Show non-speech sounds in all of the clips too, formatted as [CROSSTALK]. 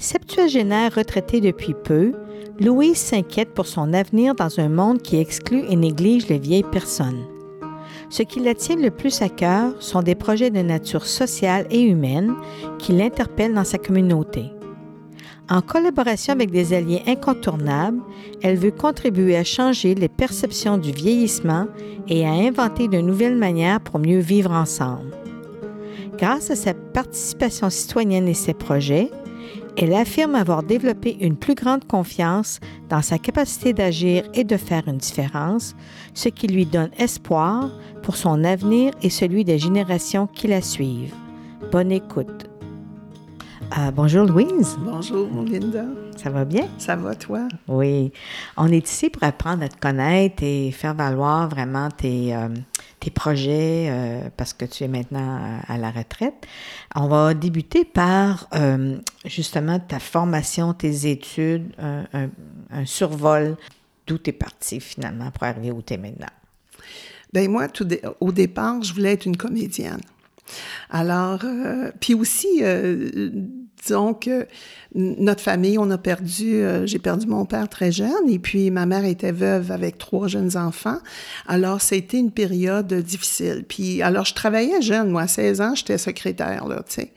Septuagénaire retraitée depuis peu, Louise s'inquiète pour son avenir dans un monde qui exclut et néglige les vieilles personnes. Ce qui la tient le plus à cœur sont des projets de nature sociale et humaine qui l'interpellent dans sa communauté. En collaboration avec des alliés incontournables, elle veut contribuer à changer les perceptions du vieillissement et à inventer de nouvelles manières pour mieux vivre ensemble. Grâce à sa participation citoyenne et ses projets, elle affirme avoir développé une plus grande confiance dans sa capacité d'agir et de faire une différence, ce qui lui donne espoir pour son avenir et celui des générations qui la suivent. Bonne écoute. Euh, bonjour Louise. Bonjour Linda. Ça va bien? Ça va toi? Oui. On est ici pour apprendre à te connaître et faire valoir vraiment tes, euh, tes projets euh, parce que tu es maintenant à, la retraite. On va débuter par justement ta formation, tes études, un, survol d'où tu es parti finalement pour arriver où tu es maintenant? Bien moi, au départ, je voulais être une comédienne. Alors, puis aussi, disons que notre famille, on a perdu, euh, j'ai perdu mon père très jeune et puis ma mère était veuve avec trois jeunes enfants. Alors, été une période difficile. Puis, alors, je travaillais jeune, moi, à 16 ans, j'étais secrétaire, là, tu sais.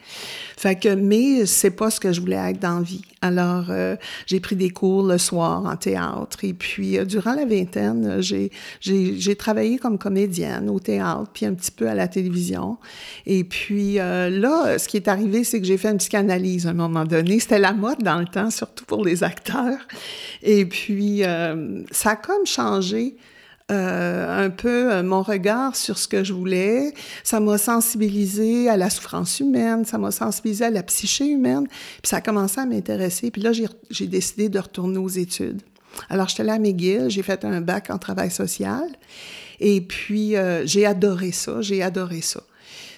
Fait que, mais c'est pas ce que je voulais être dans vie. Alors, euh, j'ai pris des cours le soir en théâtre. Et puis, euh, durant la vingtaine, j'ai, j'ai, j'ai travaillé comme comédienne au théâtre, puis un petit peu à la télévision. Et puis, là, ce qui est arrivé, c'est que j'ai fait une psychanalyse à un moment donné. C'était la mode dans le temps, surtout pour les acteurs. Et puis, euh, ça a comme changé euh, un peu euh, mon regard sur ce que je voulais. Ça m'a sensibilisé à la souffrance humaine, ça m'a sensibilisé à la psyché humaine. Puis ça a commencé à m'intéresser. Puis là, j'ai décidé de retourner aux études. Alors, j'étais là à McGill, j'ai fait un bac en travail social. Et puis, j'ai adoré ça, j'ai adoré ça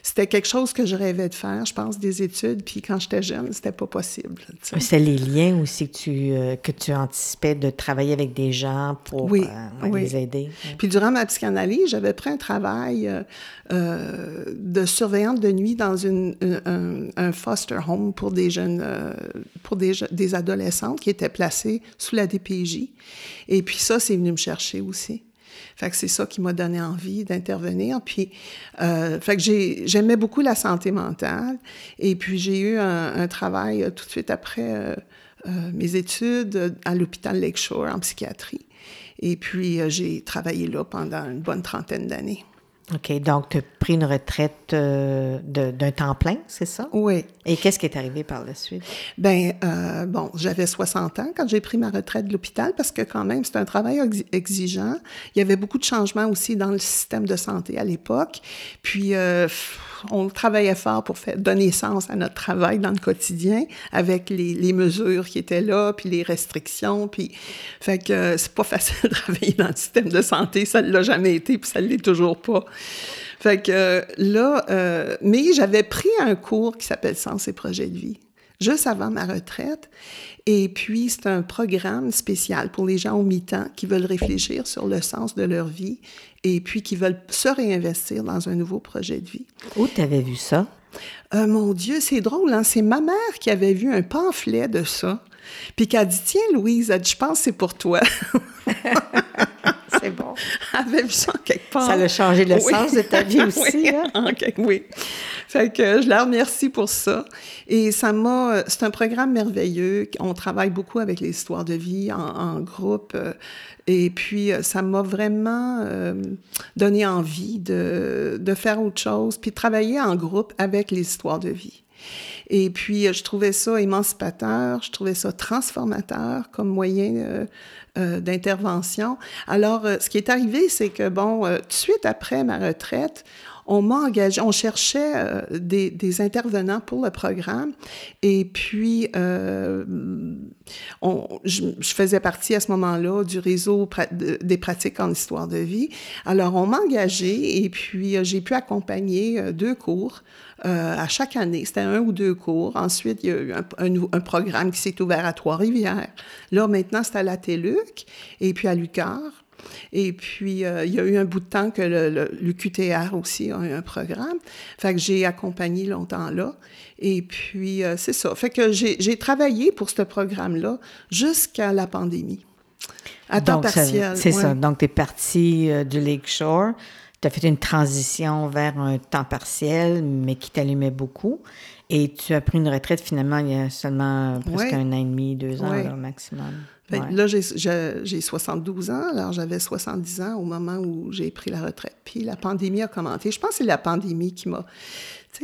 c'était quelque chose que je rêvais de faire, je pense, des études. Puis quand j'étais jeune, c'était pas possible. C'est les liens aussi que tu, euh, que tu anticipais de travailler avec des gens pour oui, euh, les aider. Puis durant ma psychanalyse, j'avais pris un travail euh, de surveillante de nuit dans une, un, foster home pour des jeunes, pour des, des adolescentes qui étaient placées sous la DPJ. Et puis ça, c'est venu me chercher aussi. Fait que c'est ça qui m'a donné envie d'intervenir. Puis, euh, fait que j'aimais beaucoup la santé mentale. Et puis, j'ai eu un, travail euh, tout de suite après euh, mes études à l'hôpital Lakeshore en psychiatrie. Et puis, j'ai travaillé là pendant une bonne trentaine d'années. OK, donc tu as pris une retraite euh, d'un temps plein, c'est ça? Oui. Et qu'est-ce qui est arrivé par la suite? Ben euh, bon, j'avais 60 ans quand j'ai pris ma retraite de l'hôpital parce que quand même, c'est un travail exigeant. Il y avait beaucoup de changements aussi dans le système de santé à l'époque. Puis, euh, on travaillait fort pour faire, donner sens à notre travail dans le quotidien avec les, les mesures qui étaient là, puis les restrictions. Puis, fait que c'est pas [LAUGHS] facile de travailler dans le système de santé. Ça l'a jamais été, puis ça l'est toujours pas. Fait que là, euh, mais j'avais pris un cours qui s'appelle Sens et projets de vie, juste avant ma retraite. Et puis, c'est un programme spécial pour les gens au mi-temps qui veulent réfléchir sur le sens de leur vie et puis qui veulent se réinvestir dans un nouveau projet de vie. Où tu avais vu ça? Euh, mon Dieu, c'est drôle, hein? c'est ma mère qui avait vu un pamphlet de ça. Puis qui a dit Tiens, Louise, je pense que c'est pour toi. [LAUGHS] c'est bon. [LAUGHS] Vu ça quelque part. Ça a changé le sens de ta vie [LAUGHS] aussi. oui. Hein? oui. Fait que je la remercie pour ça. Et ça m'a. C'est un programme merveilleux. On travaille beaucoup avec les histoires de vie en, groupe. Et puis, ça m'a vraiment euh, donné envie de, de faire autre chose, puis travailler en groupe avec les histoires de vie. Et puis, je trouvais ça émancipateur, je trouvais ça transformateur comme moyen d'intervention. Alors, ce qui est arrivé, c'est que, bon, tout de suite après ma retraite, on m'a engagé, on cherchait euh, des, intervenants pour le programme. Et puis, euh, je, faisais partie à ce moment-là du réseau des pratiques en histoire de vie. Alors, on m'a engagé et puis j'ai pu accompagner deux cours euh, à chaque année. C'était un ou deux cours. Ensuite, il y a eu un, un, programme qui s'est ouvert à Trois-Rivières. Là, maintenant, c'est à la TELUC et puis à l'UQAR. Et puis, euh, il y a eu un bout de temps que le, l'UQTR aussi a eu un programme. Fait que j'ai accompagné longtemps là. Et puis, euh, c'est ça. Fait que j'ai, travaillé pour ce programme-là jusqu'à la pandémie. À temps partiel. C'est ça. Donc, tu es parti du Lakeshore tu as fait une transition vers un temps partiel, mais qui t'allumait beaucoup. Et tu as pris une retraite finalement il y a seulement presque un an et demi, deux ans au maximum. Là, j'ai 72 ans, alors j'avais 70 ans au moment où j'ai pris la retraite. Puis la pandémie a commenté. Je pense que c'est la pandémie qui m'a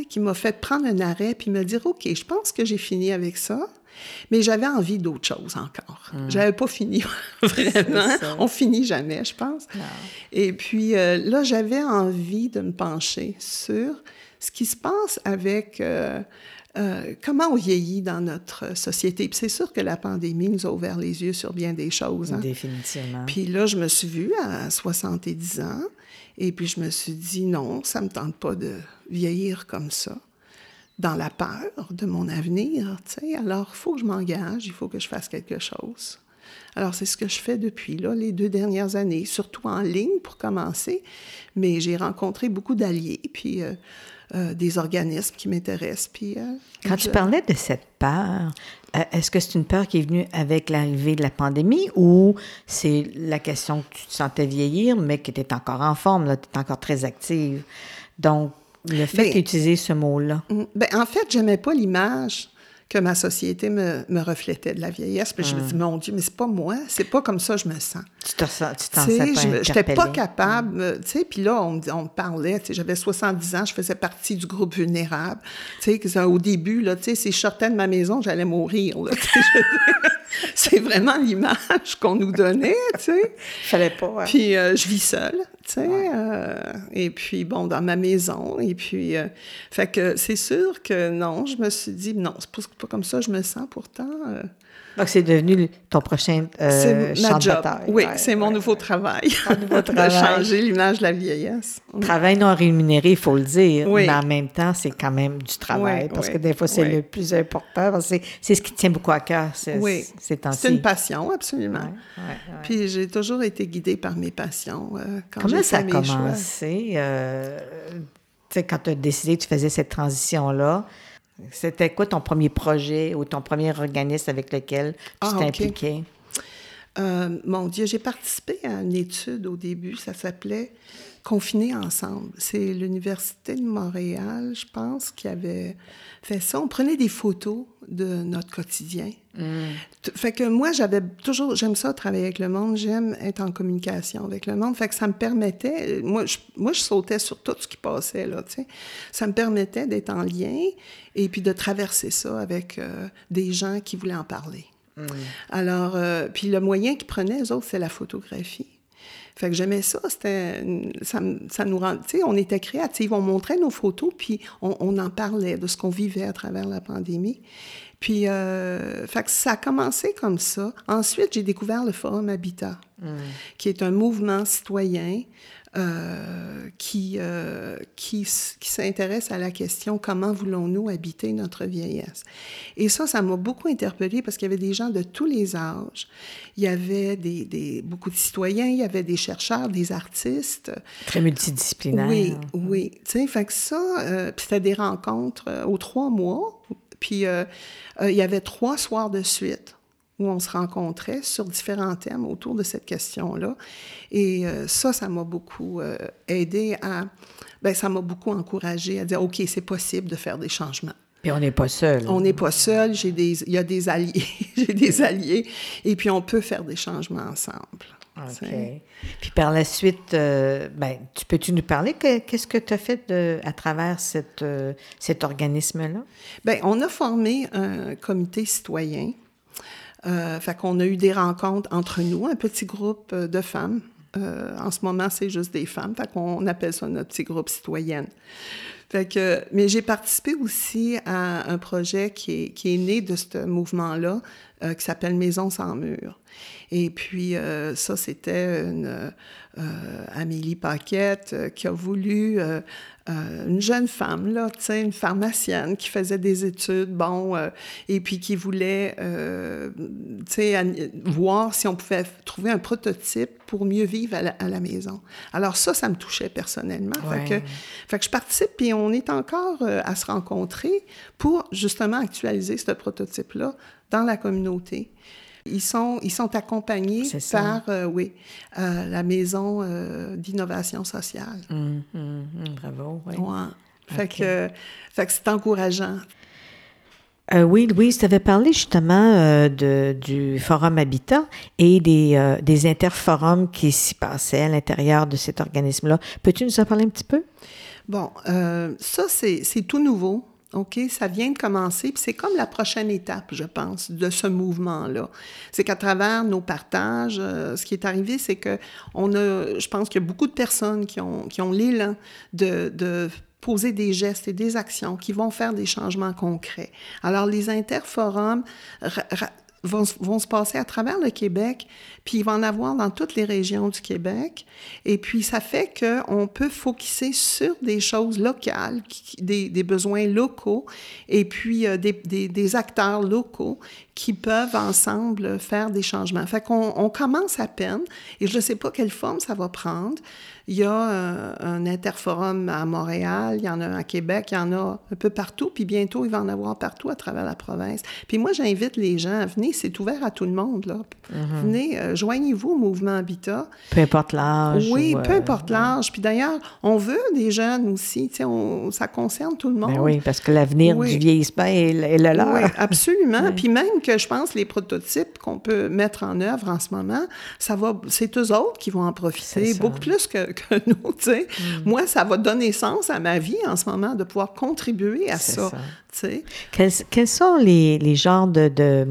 qui m'a fait prendre un arrêt puis me dire OK, je pense que j'ai fini avec ça. Mais j'avais envie d'autre chose encore. Hmm. J'avais pas fini [LAUGHS] [LAUGHS] vraiment. On finit jamais, je pense. Et puis euh, là, j'avais envie de me pencher sur ce qui se passe avec euh, euh, comment on vieillit dans notre société. Puis c'est sûr que la pandémie nous a ouvert les yeux sur bien des choses. Hein. Définitivement. Puis là, je me suis vue à 70 ans et puis je me suis dit non, ça me tente pas de vieillir comme ça dans la peur de mon avenir, tu sais. Alors, il faut que je m'engage, il faut que je fasse quelque chose. Alors, c'est ce que je fais depuis là, les deux dernières années, surtout en ligne pour commencer, mais j'ai rencontré beaucoup d'alliés, puis euh, euh, des organismes qui m'intéressent. Puis, euh, Quand tu parlais de cette peur, est-ce que c'est une peur qui est venue avec l'arrivée de la pandémie ou c'est la question que tu te sentais vieillir, mais que tu étais encore en forme, tu étais encore très active? Donc, le fait d'utiliser ce mot-là. Mm, ben, en fait, j'aimais pas l'image que ma société me, me, reflétait de la vieillesse. Puis je me dis, mon Dieu, mais c'est pas moi, c'est pas comme ça que je me sens. Tu t'en sens pas J'étais pas capable, tu sais, puis là, on, on parlait, tu sais, j'avais 70 ans, je faisais partie du groupe vulnérable. Tu sais, au début, là, tu sais, si je sortais de ma maison, j'allais mourir, là, [LAUGHS] [LAUGHS] c'est vraiment l'image qu'on nous donnait, tu sais. [LAUGHS] Fallait pas. Puis euh, je vis seule, tu sais. Euh, et puis, bon, dans ma maison. Et puis, euh, fait que c'est sûr que non, je me suis dit, non, c'est pas, pas comme ça je me sens pourtant. Donc, c'est devenu ton prochain euh, champ de bataille. Oui, c'est mon nouveau travail. nouveau [LAUGHS] travail. de changer l'image de la vieillesse. Travail non rémunéré, il faut le dire. Mais en même temps, c'est quand même du travail. parce que des fois, c'est le plus important. C'est ce qui tient beaucoup à cœur oui. C'est une passion, absolument. Puis j'ai toujours été guidée par mes passions. Euh, quand Comment ça a commencé? Euh, quand tu as décidé que tu faisais cette transition-là, c'était quoi ton premier projet ou ton premier organisme avec lequel tu ah, t'es impliqué? Euh, mon Dieu, j'ai participé à une étude au début, ça s'appelait Confinés ensemble. C'est l'Université de Montréal, je pense, qui avait fait ça. On prenait des photos de notre quotidien. Mm. Fait que moi, j'avais toujours, j'aime ça travailler avec le monde, j'aime être en communication avec le monde. Fait que ça me permettait, moi, je, moi, je sautais sur tout ce qui passait, là, tu sais. Ça me permettait d'être en lien et puis de traverser ça avec euh, des gens qui voulaient en parler. Mm. Alors, euh, puis le moyen qu'ils prenaient, eux autres, c'est la photographie. Fait que j'aimais ça, c'était, ça, ça, nous rend, tu sais, on était créatifs, on montrait nos photos, puis on, en parlait de ce qu'on vivait à travers la pandémie. Puis, euh, fait que ça a commencé comme ça. Ensuite, j'ai découvert le Forum Habitat, mmh. qui est un mouvement citoyen euh, qui, euh, qui, qui s'intéresse à la question comment voulons-nous habiter notre vieillesse? Et ça, ça m'a beaucoup interpellée parce qu'il y avait des gens de tous les âges. Il y avait des, des, beaucoup de citoyens, il y avait des chercheurs, des artistes. Très multidisciplinaires. Oui, oui. Tu sais, fait que ça, euh, puis c'était des rencontres euh, aux trois mois. Puis il y avait trois soirs de suite où on se rencontrait sur différents thèmes autour de cette question-là. Et euh, ça, ça m'a beaucoup euh, aidé à... Ben, ça m'a beaucoup encouragé à dire, OK, c'est possible de faire des changements. Puis on n'est pas seul. On n'est pas seul. J'ai des, il y a des alliés. [LAUGHS] J'ai des alliés. Et puis on peut faire des changements ensemble. OK. Puis par la suite, euh, ben, tu peux-tu nous parler qu'est-ce que tu as fait de, à travers cette, cet organisme-là? Bien, on a formé un comité citoyen euh, fait qu'on a eu des rencontres entre nous, un petit groupe euh, de femmes Euh, en ce moment, c'est juste des femmes. Fait qu'on appelle ça notre petit groupe citoyenne. Fait que, mais j'ai participé aussi à un projet qui est, qui est né de ce mouvement-là, euh, qui s'appelle Maison sans mur. Et puis, euh, ça, c'était une euh, Amélie Paquette euh, qui a voulu, une jeune femme, là, une pharmacienne qui faisait des études, bon, et puis qui voulait, voir si on pouvait trouver un prototype pour mieux vivre à la, à la maison. Alors ça, ça me touchait personnellement. Ouais. Fait, que, fait que je participe, puis on est encore à se rencontrer pour justement actualiser ce prototype-là dans la communauté. Ils sont, ils sont accompagnés par, euh, oui, euh, la Maison euh, d'innovation sociale. Mmh, mmh, mmh, bravo, oui. Ouais. Fait okay. que, fait que c'est encourageant. Euh, oui, Louise, tu avais parlé justement euh, de, du Forum Habitat et des, euh, des interforums qui s'y passaient à l'intérieur de cet organisme-là. Peux-tu nous en parler un petit peu? Bon, ça, c'est tout nouveau. OK, ça vient de commencer, puis c'est comme la prochaine étape, je pense, de ce mouvement-là. C'est qu'à travers nos partages, euh, ce qui est arrivé, c'est que on a, je pense qu'il y a beaucoup de personnes qui ont, qui ont l'élan de, de poser des gestes et des actions qui vont faire des changements concrets. Alors, les interforums vont, se passer à travers le Québec, puis il va en avoir dans toutes les régions du Québec. Et puis, ça fait qu'on peut focuser sur des choses locales, des, besoins locaux, et puis euh, des, acteurs locaux qui peuvent ensemble faire des changements. Fait qu'on on commence à peine, et je ne sais pas quelle forme ça va prendre. Il y a un, un, interforum à Montréal, il y en a un à Québec, il y en a un peu partout, puis bientôt, il va en avoir partout à travers la province. Puis moi, j'invite les gens à venir, c'est ouvert à tout le monde, là. Mm -hmm. Venez, euh, joignez-vous au mouvement Habitat. Peu importe l'âge. Oui, ou, peu importe euh, l'âge. Puis d'ailleurs, on veut des jeunes aussi, tu sais, ça concerne tout le monde. Ben oui, parce que l'avenir oui. du vieillissement est, est le leur. Oui, absolument. [LAUGHS] oui. Puis même que je pense les prototypes qu'on peut mettre en œuvre en ce moment, ça va, c'est eux autres qui vont en profiter, beaucoup plus que, [LAUGHS] que nous, tu sais. Mm. Moi, ça va donner sens à ma vie en ce moment de pouvoir contribuer à ça. Quels, quels, sont les, les genres de, de,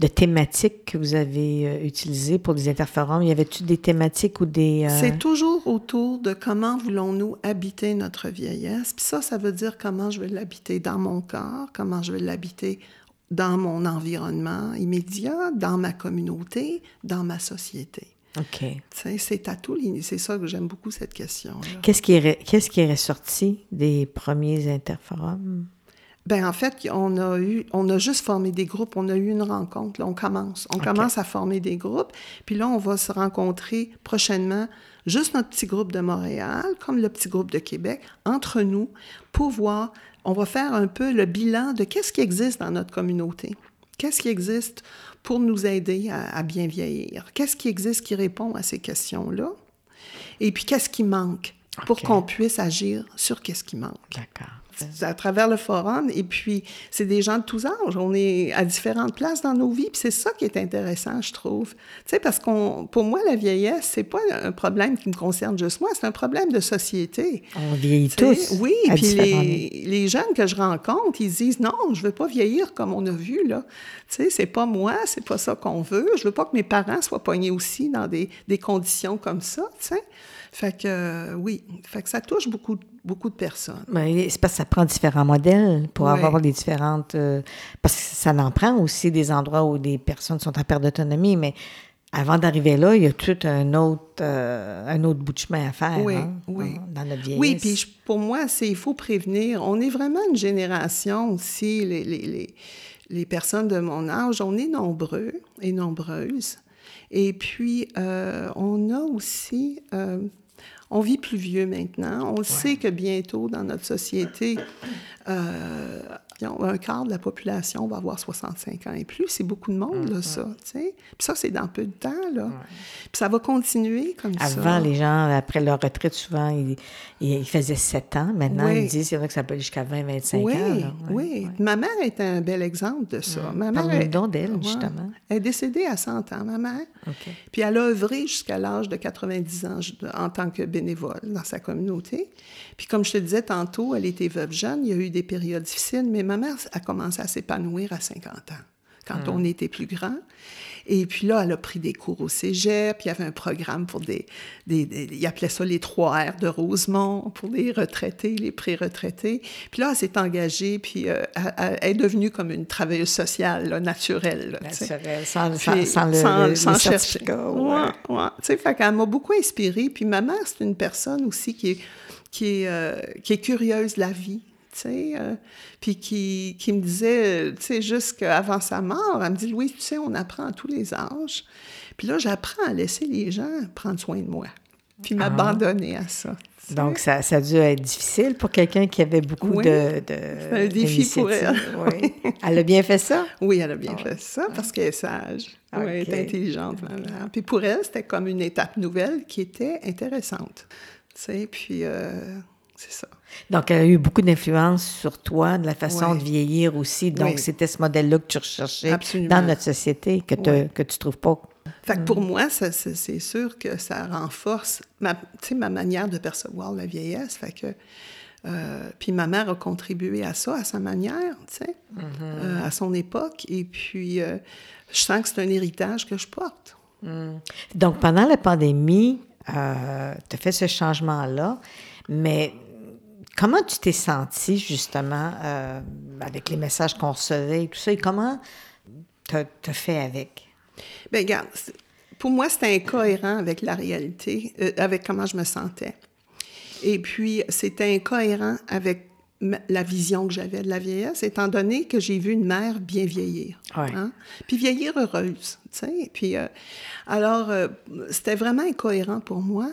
de, thématiques que vous avez euh, utilisées pour les interforums? Y avait-tu des thématiques ou des... Euh... C'est toujours autour de comment voulons-nous habiter notre vieillesse. Puis ça, ça veut dire comment je vais l'habiter dans mon corps, comment je vais l'habiter dans mon environnement immédiat, dans ma communauté, dans ma société. OK. C'est à tous les... C'est ça que j'aime beaucoup, cette question. Qu'est-ce qui, est, qu'est-ce qui est ressorti des premiers interforums? Ben en fait, on a eu, on a juste formé des groupes. On a eu une rencontre. Là, on commence. On okay. commence à former des groupes. Puis là, on va se rencontrer prochainement, juste notre petit groupe de Montréal, comme le petit groupe de Québec, entre nous, pour voir. On va faire un peu le bilan de qu'est-ce qui existe dans notre communauté. Qu'est-ce qui existe pour nous aider à, à bien vieillir? Qu'est-ce qui existe qui répond à ces questions-là? Et puis, qu'est-ce qui manque pour okay. qu'on puisse agir sur qu'est-ce qui manque? D'accord à travers le forum. Et puis, c'est des gens de tous âges. On est à différentes places dans nos vies. Puis c'est ça qui est intéressant, je trouve. Tu sais, parce qu'on, pour moi, la vieillesse, c'est pas un problème qui me concerne juste moi, c'est un problème de société. On vieillit tous. Oui, puis les, les, jeunes que je rencontre, ils disent non, je veux pas vieillir comme on a vu, là. Tu sais, c'est pas moi, c'est pas ça qu'on veut. Je veux pas que mes parents soient poignés aussi dans des, des conditions comme ça, tu sais. Fait que euh, oui, fait que ça touche beaucoup, beaucoup de personnes. Mais c'est parce que ça prend différents modèles pour avoir les différentes. Euh, parce que ça en prend aussi des endroits où des personnes sont en perte d'autonomie, mais avant d'arriver là, il y a tout un autre, euh, un autre bout de chemin à faire oui, hein, oui. dans notre vieillesse. Oui, puis je, pour moi, c'est il faut prévenir. On est vraiment une génération aussi, les, les, les, les personnes de mon âge, on est nombreux et nombreuses. Et puis, euh, on a aussi euh, on vit plus vieux maintenant. On ouais. sait que bientôt, dans notre société, euh, un quart de la population va avoir 65 ans et plus. C'est beaucoup de monde, là, ça. T'sais? Puis ça, c'est dans peu de temps. Là. Ouais. Puis ça va continuer comme Avant, ça. Avant, les gens, après leur retraite, souvent, ils, ils faisaient 7 ans. Maintenant, oui. ils disent c'est vrai que ça peut aller jusqu'à 20, 25 oui, ans. Là. Oui, Ma mère est un bel exemple de ça. Ma mère est, donc d'elle, justement. Elle est décédée à 100 ans, ma mère. Okay. Puis elle a œuvré jusqu'à l'âge de 90 ans en tant que bénévole dans sa communauté. Puis comme je te disais tantôt, elle était veuve jeune. Il y a eu des périodes difficiles, mais ma mère a commencé à s'épanouir à 50 ans. quand on était plus grand. Et puis là, elle a pris des cours au cégep. Il y avait un programme pour des, des, des il appelait ça les trois R de Rosemont pour les retraités, les pré-retraités. Puis là, elle s'est engagée, puis euh, elle, elle est devenue comme une travailleuse sociale, là, naturelle. là, tu sais. Naturel, sans, Puis, sans, sans le, sans- le- sans le chercher. ouais. ouais. Tu sais, fait qu'elle m'a beaucoup inspirée. Puis ma mère, c'est une personne aussi qui est, qui est, euh, qui est curieuse de la vie. Tu sais, euh, puis qui, qui me disait, tu sais, jusqu'avant sa mort, elle me dit, Louise, tu sais, on apprend à tous les âges. Puis là, j'apprends à laisser les gens prendre soin de moi, puis m'abandonner à ça. Donc, ça, ça a dû être difficile pour quelqu'un qui avait beaucoup Oui. de, de un défi pour d'initiatives. [LAUGHS] Oui. Elle a bien fait ça? Oui, elle a bien fait ça parce qu'elle est sage. Oui, elle est intelligente. Puis pour elle, c'était comme une étape nouvelle qui était intéressante. Tu sais, puis euh, c'est ça. Donc, elle a eu beaucoup d'influence sur toi, de la façon Ouais. de vieillir aussi. Donc, Oui. c'était ce modèle-là que tu recherchais Absolument. dans notre société que, te- Ouais. que tu trouves pas. Fait que pour moi, ça, c'est sûr que ça renforce ma, tu sais, ma manière de percevoir la vieillesse. Fait que, euh, puis ma mère a contribué à ça, à sa manière, tu sais, euh, à son époque. Et puis, euh, je sens que c'est un héritage que je porte. Donc, pendant la pandémie, euh, tu as fait ce changement-là, mais comment tu t'es senti justement euh, avec les messages qu'on recevait et tout ça, et comment tu as fait avec? Bien, regarde, pour moi, c'était incohérent avec la réalité, euh, avec comment je me sentais. Et puis, c'était incohérent avec la vision que j'avais de la vieillesse, étant donné que j'ai vu une mère bien vieillir. Ouais. hein. Puis vieillir heureuse, tu sais. Puis, euh, alors, euh, c'était vraiment incohérent pour moi.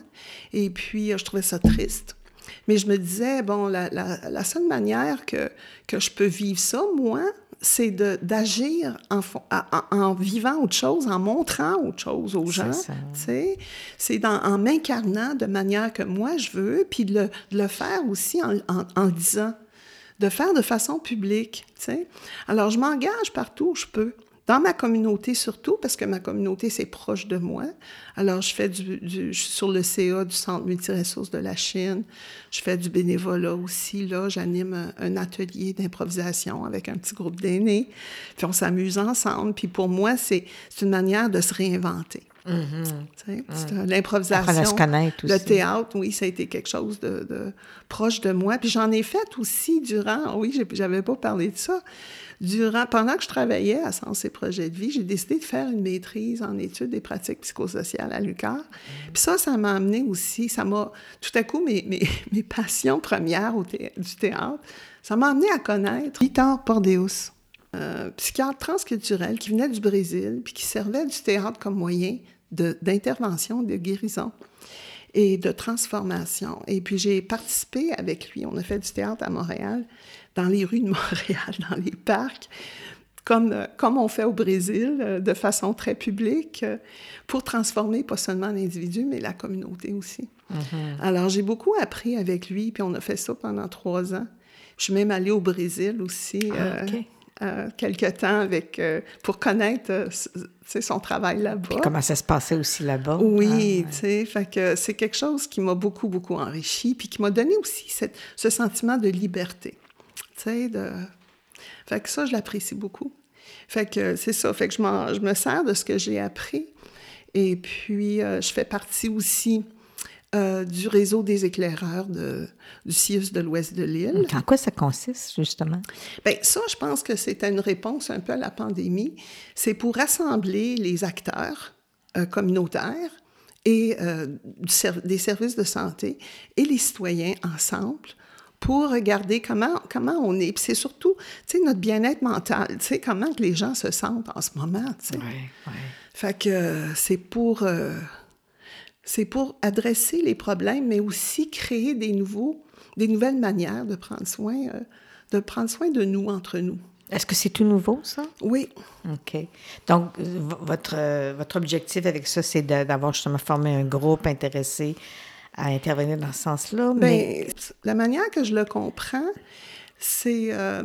Et puis, euh, je trouvais ça triste. Mais je me disais, bon, la, la, la seule manière que, que je peux vivre ça, moi, c'est d'agir en, en, en vivant autre chose, en montrant autre chose aux gens. C'est en m'incarnant de manière que moi je veux, puis de le, de le faire aussi en, en, en disant, de faire de façon publique. tu sais. Alors, je m'engage partout où je peux. Dans ma communauté surtout, parce que ma communauté, c'est proche de moi. Alors, je fais du, je suis sur le CA du Centre multiressources de la Chine. Je fais du bénévolat aussi. Là, j'anime un, un atelier d'improvisation avec un petit groupe d'aînés. Puis on s'amuse ensemble. Puis pour moi, c'est une manière de se réinventer. L'improvisation. Se connaître Le aussi. théâtre, oui, ça a été quelque chose de, de proche de moi. Puis j'en ai fait aussi durant, oui, j'avais pas parlé de ça. Durant, pendant que je travaillais à Sens et Projets de vie, j'ai décidé de faire une maîtrise en études des pratiques psychosociales à l'UQAR. Puis ça, ça m'a amené aussi, ça m'a, tout à coup, mes, mes, [LAUGHS] mes passions premières au thé- du théâtre, ça m'a amené à connaître Vitor Pordeus, un psychiatre transculturel qui venait du Brésil, puis qui servait du théâtre comme moyen d'intervention, de, guérison et de transformation. Et puis j'ai participé avec lui, on a fait du théâtre à Montréal, dans les rues de Montréal, [LAUGHS] dans les parcs, comme, euh, comme on fait au Brésil, euh, de façon très publique, euh, pour transformer pas seulement l'individu, mais la communauté aussi. Alors j'ai beaucoup appris avec lui, puis on a fait ça pendant trois ans. Je suis même allée au Brésil aussi. Ah, euh. Euh, quelque temps avec, euh, pour connaître euh, son travail là-bas. Comment ça se passait aussi là-bas? Oui, Ah, fait que c'est quelque chose qui m'a beaucoup, beaucoup enrichi, puis qui m'a donné aussi cette- ce sentiment de liberté, de... Fait que ça, je l'apprécie beaucoup. Fait que c'est ça, fait que je, je me sers de ce que j'ai appris, et puis euh, je fais partie aussi euh, du réseau des éclaireurs de, du CIUS de l'Ouest de l'île. En quoi ça consiste, justement? Bien, ça, je pense que c'était une réponse un peu à la pandémie. C'est pour rassembler les acteurs euh, communautaires et euh, des services de santé et les citoyens ensemble pour regarder comment, comment on est. Puis c'est surtout, tu sais, notre bien-être mental, tu sais, comment que les gens se sentent en ce moment, tu sais. oui. Fait que c'est pour, c'est pour adresser les problèmes, mais aussi créer des nouveaux, des nouvelles manières de prendre soin, euh, de prendre soin de nous entre nous. Est-ce que c'est tout nouveau, ça? Oui, OK. Donc, euh, votre, euh, votre objectif avec ça, c'est d'avoir justement formé un groupe intéressé à intervenir dans ce sens-là. Mais Ben, la manière que je le comprends, c'est euh,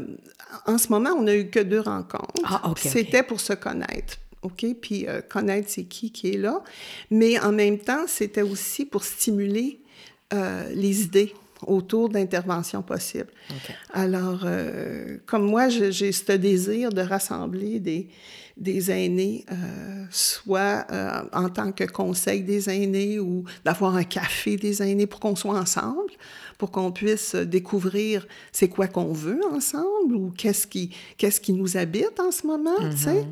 en ce moment, on n'a eu que deux rencontres. Ah, OK, C'était pour se connaître. OK? Puis euh, connaître c'est qui qui est là. Mais en même temps, c'était aussi pour stimuler euh, les idées. autour d'interventions possibles. Alors, euh, comme moi, j'ai ce désir de rassembler des, des aînés, euh, soit euh, en tant que conseil des aînés ou d'avoir un café des aînés pour qu'on soit ensemble, pour qu'on puisse découvrir c'est quoi qu'on veut ensemble ou qu'est-ce qui, qu'est-ce qui nous habite en ce moment, tu sais. Mm-hmm.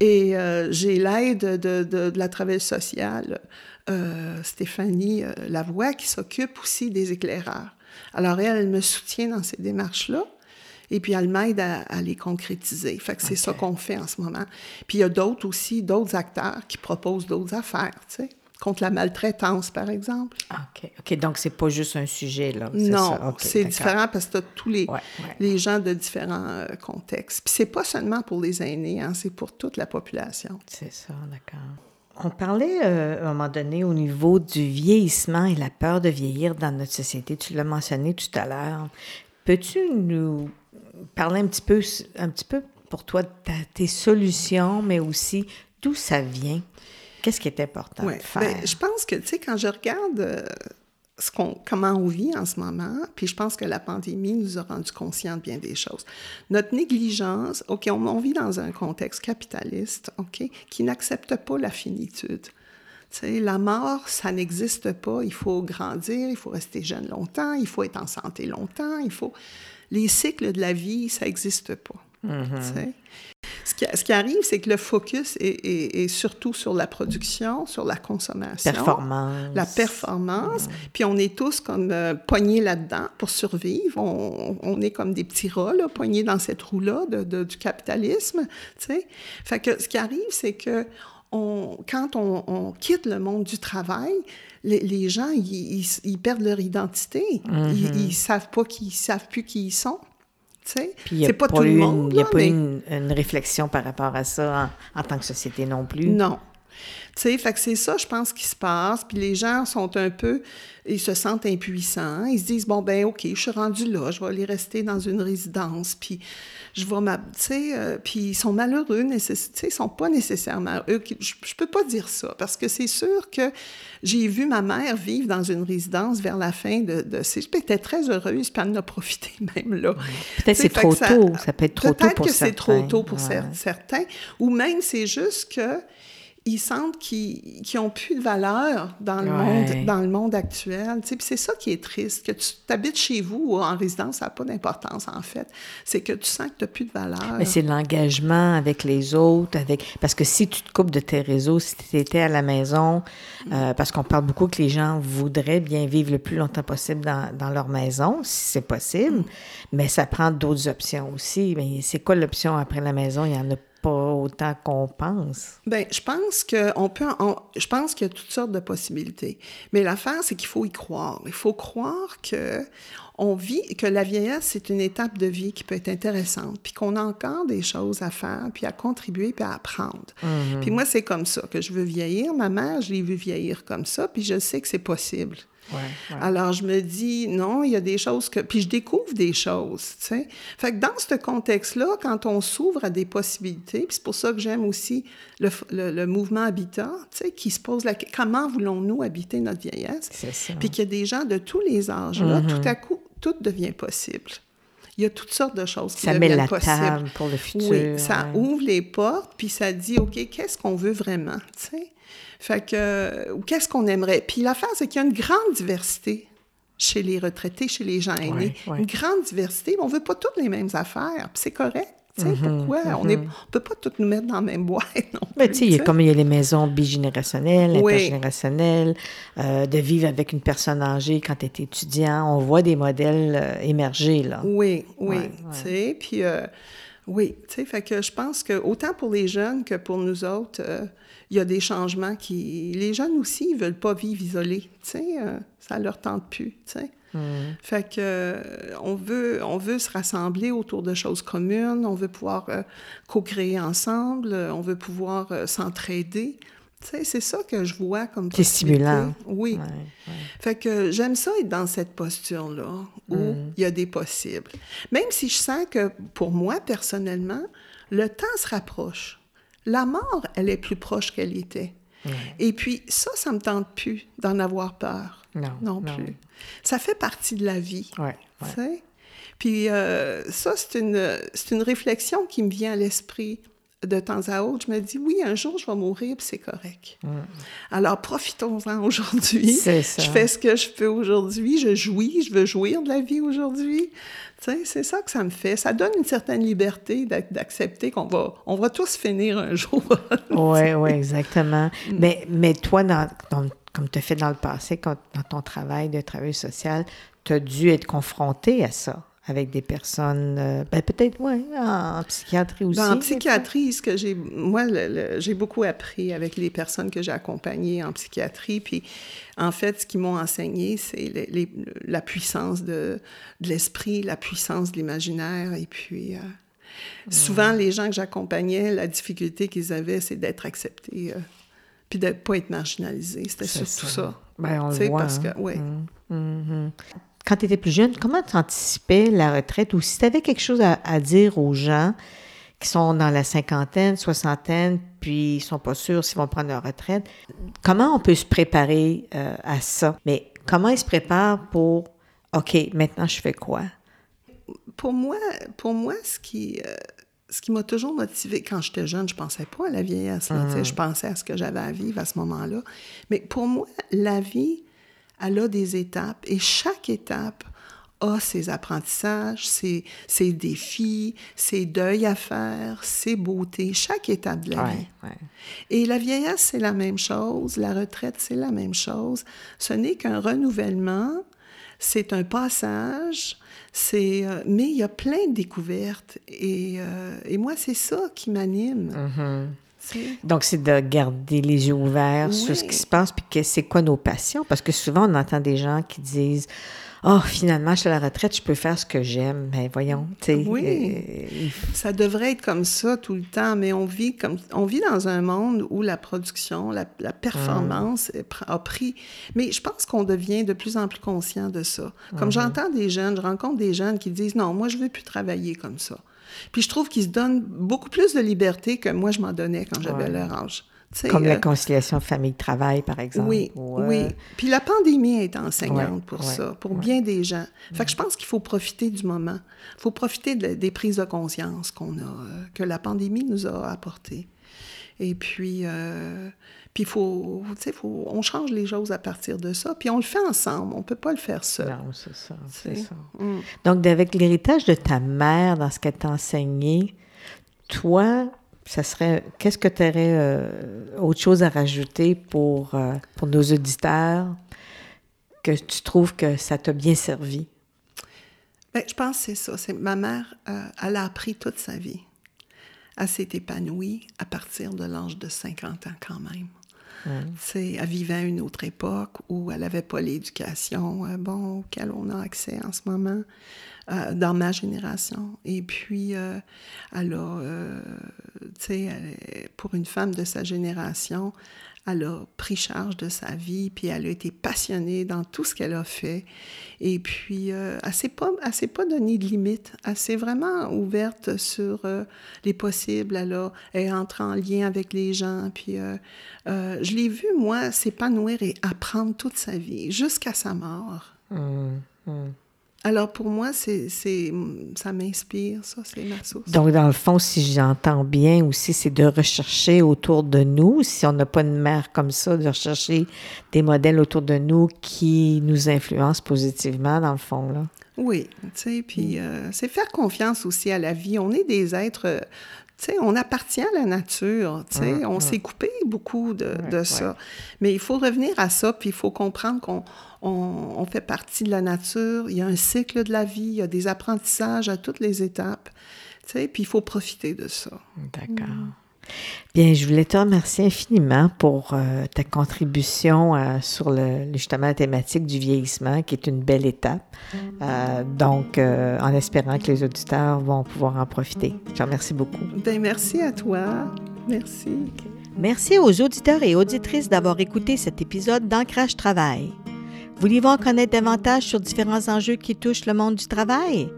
Et euh, j'ai l'aide de, de, de, la travailleuse sociale, Stéphanie Lavoie, qui s'occupe aussi des éclaireurs. Alors elle, elle me soutient dans ces démarches-là et puis elle m'aide à, les concrétiser. Fait que c'est ça qu'on fait en ce moment. Puis il y a d'autres aussi, d'autres acteurs qui proposent d'autres affaires, tu sais contre la maltraitance, par exemple. OK. OK, donc c'est pas juste un sujet, là. Non, c'est différent parce que tu as tous les, les gens de différents euh, contextes. Puis c'est pas seulement pour les aînés, hein, c'est pour toute la population. C'est ça, d'accord. On parlait euh, à un moment donné au niveau du vieillissement et la peur de vieillir dans notre société. Tu l'as mentionné tout à l'heure. Peux-tu nous parler un petit peu, un petit peu pour toi de tes solutions, mais aussi d'où ça vient? Qu'est-ce qui est important de faire? Ben, je pense que, tu sais, quand je regarde euh, ce qu'on, comment on vit en ce moment, puis je pense que la pandémie nous a rendu conscients de bien des choses. Notre négligence, OK, on, on vit dans un contexte capitaliste, OK, qui n'accepte pas la finitude. sais, la mort, ça n'existe pas. Il faut grandir, il faut rester jeune longtemps, il faut être en santé longtemps, il faut les cycles de la vie, ça n'existe pas. Mm-hmm. Ce qui, ce qui, arrive, c'est que le focus est, surtout sur la production, sur la consommation. Performance. La performance. Mm. Puis on est tous comme euh, poignés là-dedans pour survivre. On, on, est comme des petits rats, là, poignés dans cette roue-là de, du capitalisme. sais. Fait que ce qui arrive, c'est que on, quand on, on, quitte le monde du travail, les, gens, ils, perdent leur identité. Ils, ne mm-hmm. savent pas qu'ils savent plus qui ils sont. C'est pas, tout le monde. Il n'y a pas une, une, réflexion par rapport à ça en, tant que société non plus. Non. Tu sais, fait que c'est ça, je pense, qui se passe. Puis les gens sont un peu, ils se sentent impuissants. Ils se disent, bon, ben OK, je suis rendu là, je vais aller rester dans une résidence. Puis je vais tu sais, euh, puis ils sont malheureux, tu sais, ils sont pas nécessairement eux. Je, je peux pas dire ça parce que c'est sûr que j'ai vu ma mère vivre dans une résidence vers la fin de, de était très heureuse, puis elle en a profité [LAUGHS] même là. Peut-être c'est trop tôt, ça peut être trop tôt pour certains. Peut-être que c'est trop tôt pour certains, ou même c'est juste que ils sentent qu'ils n'ont plus de valeur dans le, monde, dans le monde actuel. Tu sais, c'est ça qui est triste, que tu habites chez vous ou en résidence, ça n'a pas d'importance en fait. C'est que tu sens que tu n'as plus de valeur. Mais c'est l'engagement avec les autres, avec parce que si tu te coupes de tes réseaux, si tu étais à la maison, euh, parce qu'on parle beaucoup que les gens voudraient bien vivre le plus longtemps possible dans, dans leur maison, si c'est possible, mais ça prend d'autres options aussi. Mais c'est quoi l'option après la maison? Il y en a pas autant qu'on pense. Bien, je pense qu'on peut. je pense qu'il y a toutes sortes de possibilités. Mais l'affaire, c'est qu'il faut y croire. Il faut croire que on vit, que la vieillesse, c'est une étape de vie qui peut être intéressante, puis qu'on a encore des choses à faire, puis à contribuer, puis à apprendre. Mm-hmm. Puis moi, c'est comme ça que je veux vieillir. Ma mère, je l'ai vu vieillir comme ça, puis je sais que c'est possible. Alors, je me dis, non, il y a des choses que... Puis je découvre des choses, tu sais. Fait que dans ce contexte-là, quand on s'ouvre à des possibilités, puis c'est pour ça que j'aime aussi le, le, mouvement Habitat, tu sais, qui se pose la question, comment voulons-nous habiter notre vieillesse? Puis qu'il y a des gens de tous les âges, là, mm-hmm. tout à coup, tout devient possible. Il y a toutes sortes de choses qui ça deviennent met la Table pour le futur. Oui, ça ouvre les portes, puis ça dit, OK, qu'est-ce qu'on veut vraiment, tu sais? Fait que, ou qu'est-ce qu'on aimerait? Puis l'affaire, c'est qu'il y a une grande diversité chez les retraités, chez les gens aînés. Une grande diversité, mais on veut pas toutes les mêmes affaires, puis c'est correct. Sais, mm-hmm, pourquoi? On ne mm-hmm. peut pas toutes nous mettre dans la même boîte. [LAUGHS] Non mais tu sais, comme il y a les maisons bigénérationnelles, intergénérationnelles, euh, de vivre avec une personne âgée quand tu es étudiant, on voit des modèles euh, émerger, là. Oui, oui, tu sais, puis... Euh, oui, tu sais, fait que je pense que autant pour les jeunes que pour nous autres, il y a des changements qui... Les jeunes aussi, ils veulent pas vivre isolés, tu sais, euh, ça leur tente plus, tu sais. Mm. Fait que euh, on veut on veut se rassembler autour de choses communes, on veut pouvoir euh, co-créer ensemble, on veut pouvoir s'entraider. Tu sais, c'est ça que je vois comme C'est stimulant. Oui. Fait que j'aime ça être dans cette posture-là où mm. il y a des possibles. Même si je sens que pour moi personnellement, le temps se rapproche la mort, elle est plus proche qu'elle était. Et puis, ça, ça me tente plus d'en avoir peur. Non. Non plus. Ça fait partie de la vie. Ouais, tu ouais. sais. Puis euh, ça, c'est une, c'est une réflexion qui me vient à l'esprit de temps à autre. Je me dis, oui, un jour, je vais mourir, puis c'est correct. Alors, profitons-en aujourd'hui. C'est ça. Je fais ce que je peux aujourd'hui. Je jouis, je veux jouir de la vie aujourd'hui. Tu sais, c'est ça que ça me fait. Ça donne une certaine liberté d'ac- d'accepter qu'on va, on va tous finir un jour. [LAUGHS] Oui, oui, exactement. Mm. Mais, mais toi, dans, dans- comme tu as fait dans le passé, quand- dans ton travail de travail social, tu as dû être confronté à ça avec des personnes, euh, ben peut-être, oui, en, psychiatrie aussi. Dans en psychiatrie, ce que j'ai, moi, j'ai beaucoup appris avec les personnes que j'ai accompagnées en psychiatrie. Puis, en fait, ce qu'ils m'ont enseigné, c'est les- les- la puissance de, de l'esprit, la puissance de l'imaginaire. Et puis, euh, souvent, les gens que j'accompagnais, la difficulté qu'ils avaient, c'est d'être acceptés, euh, puis de ne pas être marginalisés. C'était C'est surtout ça. ça. Ben, on le voit. parce hein. que, ouais. Mhm. Quand tu étais plus jeune, comment tu anticipais la retraite? Ou si tu avais quelque chose à, à dire aux gens qui sont dans la cinquantaine, soixantaine, puis ils sont pas sûrs s'ils vont prendre leur retraite, comment on peut se préparer euh, à ça? Mais comment ils se préparent pour, OK, maintenant je fais quoi? pour moi, pour moi, ce qui, euh, ce qui m'a toujours motivé quand j'étais jeune, je pensais pas à la vieillesse. là, sais, Je pensais à ce que j'avais à vivre à ce moment-là. Mais pour moi, la vie, elle a des étapes et chaque étape a ses apprentissages, ses, ses défis, ses deuils à faire, ses beautés, chaque étape de la vie. Ouais. Et la vieillesse, c'est la même chose. La retraite, c'est la même chose. Ce n'est qu'un renouvellement. C'est un passage. C'est, euh, mais il y a plein de découvertes. Et, euh, et moi, c'est ça qui m'anime. Sais. Donc, c'est de garder les yeux ouverts sur ce qui se passe, puis que c'est quoi nos passions? Parce que souvent, on entend des gens qui disent Oh, finalement, je suis à la retraite, je peux faire ce que j'aime. Mais voyons, tu sais. Oui. euh, Ça devrait être comme ça tout le temps, mais on vit comme on vit dans un monde où la production, la, la performance pr- a pris. Mais je pense qu'on devient de plus en plus conscient de ça. Comme j'entends des jeunes, je rencontre des jeunes qui disent non, moi je veux plus travailler comme ça. Puis je trouve qu'ils se donnent beaucoup plus de liberté que moi je m'en donnais quand j'avais Ouais. leur âge. Comme la euh, conciliation famille-travail, par exemple. oui, ou, euh, oui. Puis la pandémie est enseignante Ouais, pour ouais, ça, pour ouais. bien des gens. Fait que je pense qu'il faut profiter du moment. Il faut profiter de- des prises de conscience qu'on a, euh, que la pandémie nous a apportées. Et puis, euh, puis il faut, tu sais, faut, on change les choses à partir de ça. Puis on le fait ensemble. On peut pas le faire seul. Non, c'est ça, c'est sais? ça. Mm. Donc, avec l'héritage de ta mère dans ce qu'elle t'a enseigné, toi, ça serait. Qu'est-ce que tu aurais autre chose à rajouter pour, euh, pour nos auditeurs que tu trouves que ça t'a bien servi? Ben, je pense que c'est ça. C'est, ma mère, euh, elle a appris toute sa vie. Elle s'est épanouie à partir de l'âge de 50 ans quand même. Sais, Elle vivait à une autre époque où elle n'avait pas l'éducation euh, bon, auquel on a accès en ce moment, euh, dans ma génération. Et puis, euh, euh, pour une femme de sa génération, elle a pris charge de sa vie, puis elle a été passionnée dans tout ce qu'elle a fait. Et puis, euh, elle ne s'est pas, pas de limite. Elle s'est vraiment ouverte sur euh, les possibles. Elle, a, elle en lien avec les gens. Puis, euh, euh, je l'ai vu, moi, s'épanouir et apprendre toute sa vie, jusqu'à sa mort. Hum, hum. Alors, pour moi, c'est, ça m'inspire, ça, c'est ma source. Donc, dans le fond, si j'entends bien aussi, c'est de rechercher autour de nous, si on n'a pas une mère comme ça, de rechercher des modèles autour de nous qui nous influencent positivement, dans le fond, là. Oui, tu sais, puis euh, c'est faire confiance aussi à la vie. On est des êtres, tu sais, on appartient à la nature, tu sais, on s'est coupé beaucoup de, de ça. Mais il faut revenir à ça, puis il faut comprendre qu'on on, on fait partie de la nature, il y a un cycle de la vie, il y a des apprentissages à toutes les étapes, tu sais, puis il faut profiter de ça. D'accord. Bien, je voulais te remercier infiniment pour euh, ta contribution euh, sur le, justement la thématique du vieillissement, qui est une belle étape. Euh, donc, euh, en espérant que les auditeurs vont pouvoir en profiter. Je te remercie beaucoup. Ben merci à toi, merci. Merci aux auditeurs et auditrices d'avoir écouté cet épisode d'Ancrage Travail. Voulez-vous en connaître davantage sur différents enjeux qui touchent le monde du travail?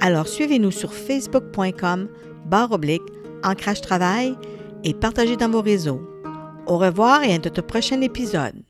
Alors suivez-nous sur facebook.com barre oblique Ancrage Travail et partagez dans vos réseaux. Au revoir et à notre prochain épisode.